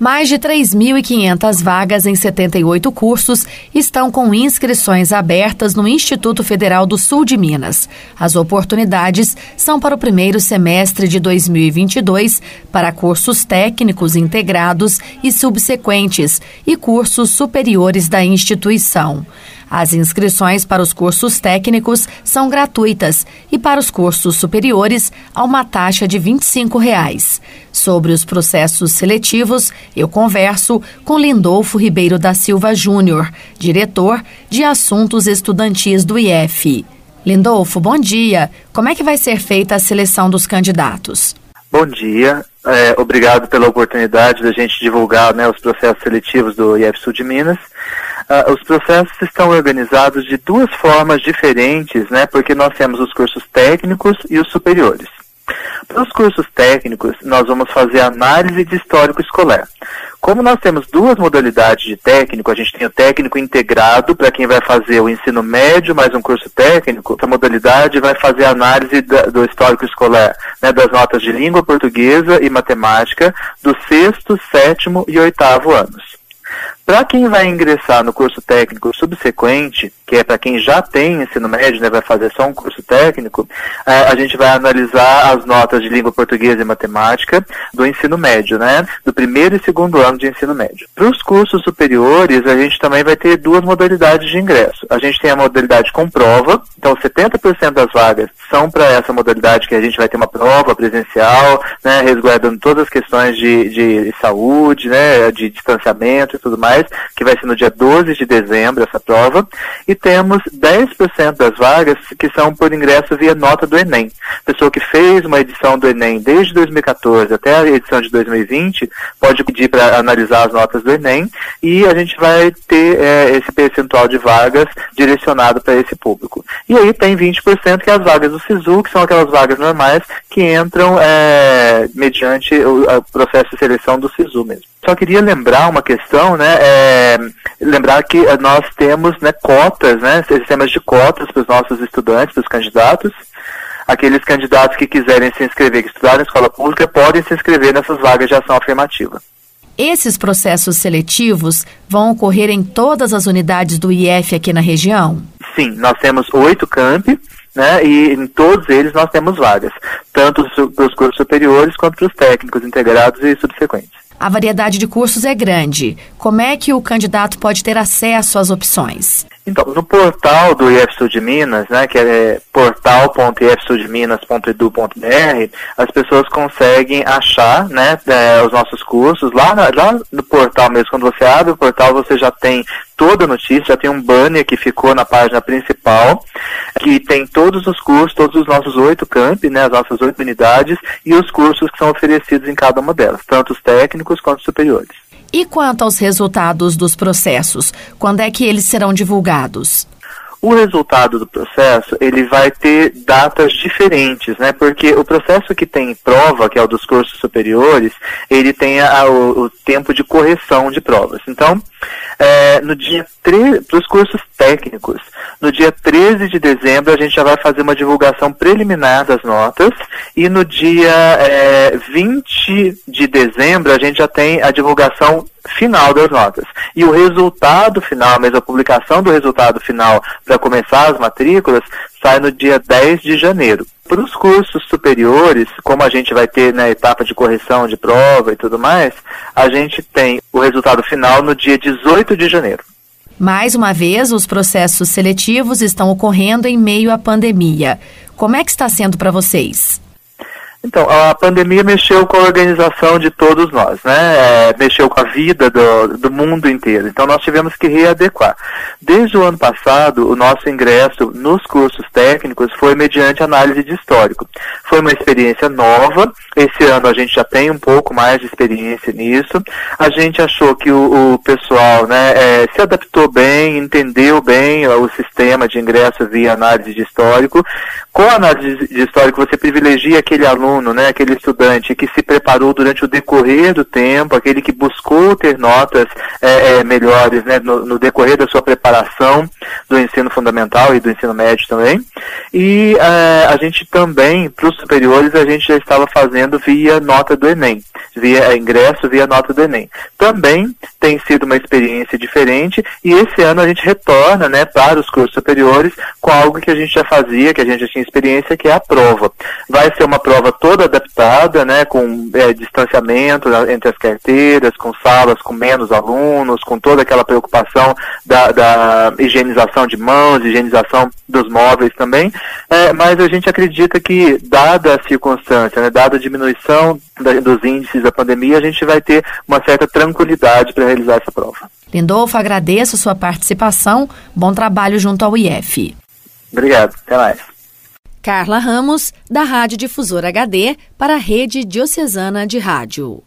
Mais de 3.500 vagas em 78 cursos estão com inscrições abertas no Instituto Federal do Sul de Minas. As oportunidades são para o primeiro semestre de 2022 para cursos técnicos integrados e subsequentes e cursos superiores da instituição. As inscrições para os cursos técnicos são gratuitas e para os cursos superiores há uma taxa de 25 reais. Sobre os processos seletivos, eu converso com Lindolfo Ribeiro da Silva Júnior, diretor de Assuntos Estudantis do IF. Lindolfo, bom dia. Como é que vai ser feita a seleção dos candidatos? Bom dia. É, obrigado pela oportunidade da gente divulgar né, os processos seletivos do IF Sul de Minas. Uh, os processos estão organizados de duas formas diferentes, né, porque nós temos os cursos técnicos e os superiores. Para os cursos técnicos, nós vamos fazer análise de histórico escolar. Como nós temos duas modalidades de técnico, a gente tem o técnico integrado para quem vai fazer o ensino médio mais um curso técnico, essa modalidade vai fazer análise do histórico escolar, né, das notas de língua portuguesa e matemática do sexto, sétimo e oitavo anos. Para quem vai ingressar no curso técnico subsequente, que é para quem já tem ensino médio, né, vai fazer só um curso técnico, é, a gente vai analisar as notas de língua portuguesa e matemática do ensino médio, né, do primeiro e segundo ano de ensino médio. Para os cursos superiores, a gente também vai ter duas modalidades de ingresso. A gente tem a modalidade com prova, então 70% das vagas são para essa modalidade que a gente vai ter uma prova presencial, né, resguardando todas as questões de, de saúde, né, de distanciamento e tudo mais que vai ser no dia 12 de dezembro essa prova, e temos 10% das vagas que são por ingresso via nota do Enem. Pessoa que fez uma edição do Enem desde 2014 até a edição de 2020 pode pedir para analisar as notas do Enem e a gente vai ter é, esse percentual de vagas direcionado para esse público. E aí tem 20% que é as vagas do SISU, que são aquelas vagas normais que entram é, mediante o processo de seleção do SISU mesmo. Só queria lembrar uma questão, né? É, lembrar que nós temos né, cotas, né? Sistemas de cotas para os nossos estudantes, para os candidatos. Aqueles candidatos que quiserem se inscrever, que estudarem em escola pública, podem se inscrever nessas vagas de ação afirmativa. Esses processos seletivos vão ocorrer em todas as unidades do IF aqui na região? Sim, nós temos oito campi, né, e em todos eles nós temos vagas, tanto para os cursos superiores quanto para os técnicos integrados e subsequentes. A variedade de cursos é grande. Como é que o candidato pode ter acesso às opções? Então, no portal do IFSU de Minas, né, que é portal.ifsudminas.edu.br, as pessoas conseguem achar né, é, os nossos cursos. Lá, lá no portal mesmo, quando você abre o portal, você já tem toda a notícia, já tem um banner que ficou na página principal, que tem todos os cursos, todos os nossos oito campi, né, as nossas oito unidades, e os cursos que são oferecidos em cada uma delas, tanto os técnicos quanto os superiores. E quanto aos resultados dos processos, quando é que eles serão divulgados? O resultado do processo, ele vai ter datas diferentes, né? Porque o processo que tem prova, que é o dos cursos superiores, ele tem a, o, o, tempo de correção de provas. Então, é, no dia para os cursos técnicos, no dia 13 de dezembro a gente já vai fazer uma divulgação preliminar das notas e no dia é, 20 de dezembro a gente já tem a divulgação final das notas. E o resultado final, mesmo a publicação do resultado final para começar as matrículas, sai no dia 10 de janeiro. Para os cursos superiores, como a gente vai ter na né, etapa de correção de prova e tudo mais, a gente tem o resultado final no dia 18 de janeiro. Mais uma vez, os processos seletivos estão ocorrendo em meio à pandemia. Como é que está sendo para vocês? Então, a pandemia mexeu com a organização de todos nós, né? É, mexeu com a vida do, do mundo inteiro. Então, nós tivemos que readequar. Desde o ano passado, o nosso ingresso nos cursos técnicos foi mediante análise de histórico. Foi uma experiência nova. Esse ano a gente já tem um pouco mais de experiência nisso. A gente achou que o, o pessoal né, é, se adaptou bem, entendeu bem o sistema de ingresso via análise de histórico. Com a análise de histórico, você privilegia aquele aluno aluno, né, aquele estudante que se preparou durante o decorrer do tempo, aquele que buscou ter notas é, é, melhores né, no, no, decorrer da sua preparação do ensino fundamental e do ensino médio também. E é, a gente também, para os superiores, a gente já estava fazendo via nota do Enem, via ingresso, via nota do Enem. Também tem sido uma experiência diferente e esse ano a gente retorna né, para os cursos superiores com algo que a gente já fazia, que a gente já tinha experiência, que é a prova. Vai ser uma prova toda adaptada, né, com é, distanciamento entre as carteiras, com salas com menos alunos, com toda aquela preocupação da, da higienização de mãos, higienização dos móveis também, é, mas a gente acredita que, dada a circunstância, né, dada a diminuição da, dos índices da pandemia, a gente vai ter uma certa tranquilidade para realizar essa prova. Lindolfo, agradeço sua participação. Bom trabalho junto ao IF. Obrigado. Até mais. Carla Ramos, da Rádio Difusora HD, para a Rede Diocesana de Rádio.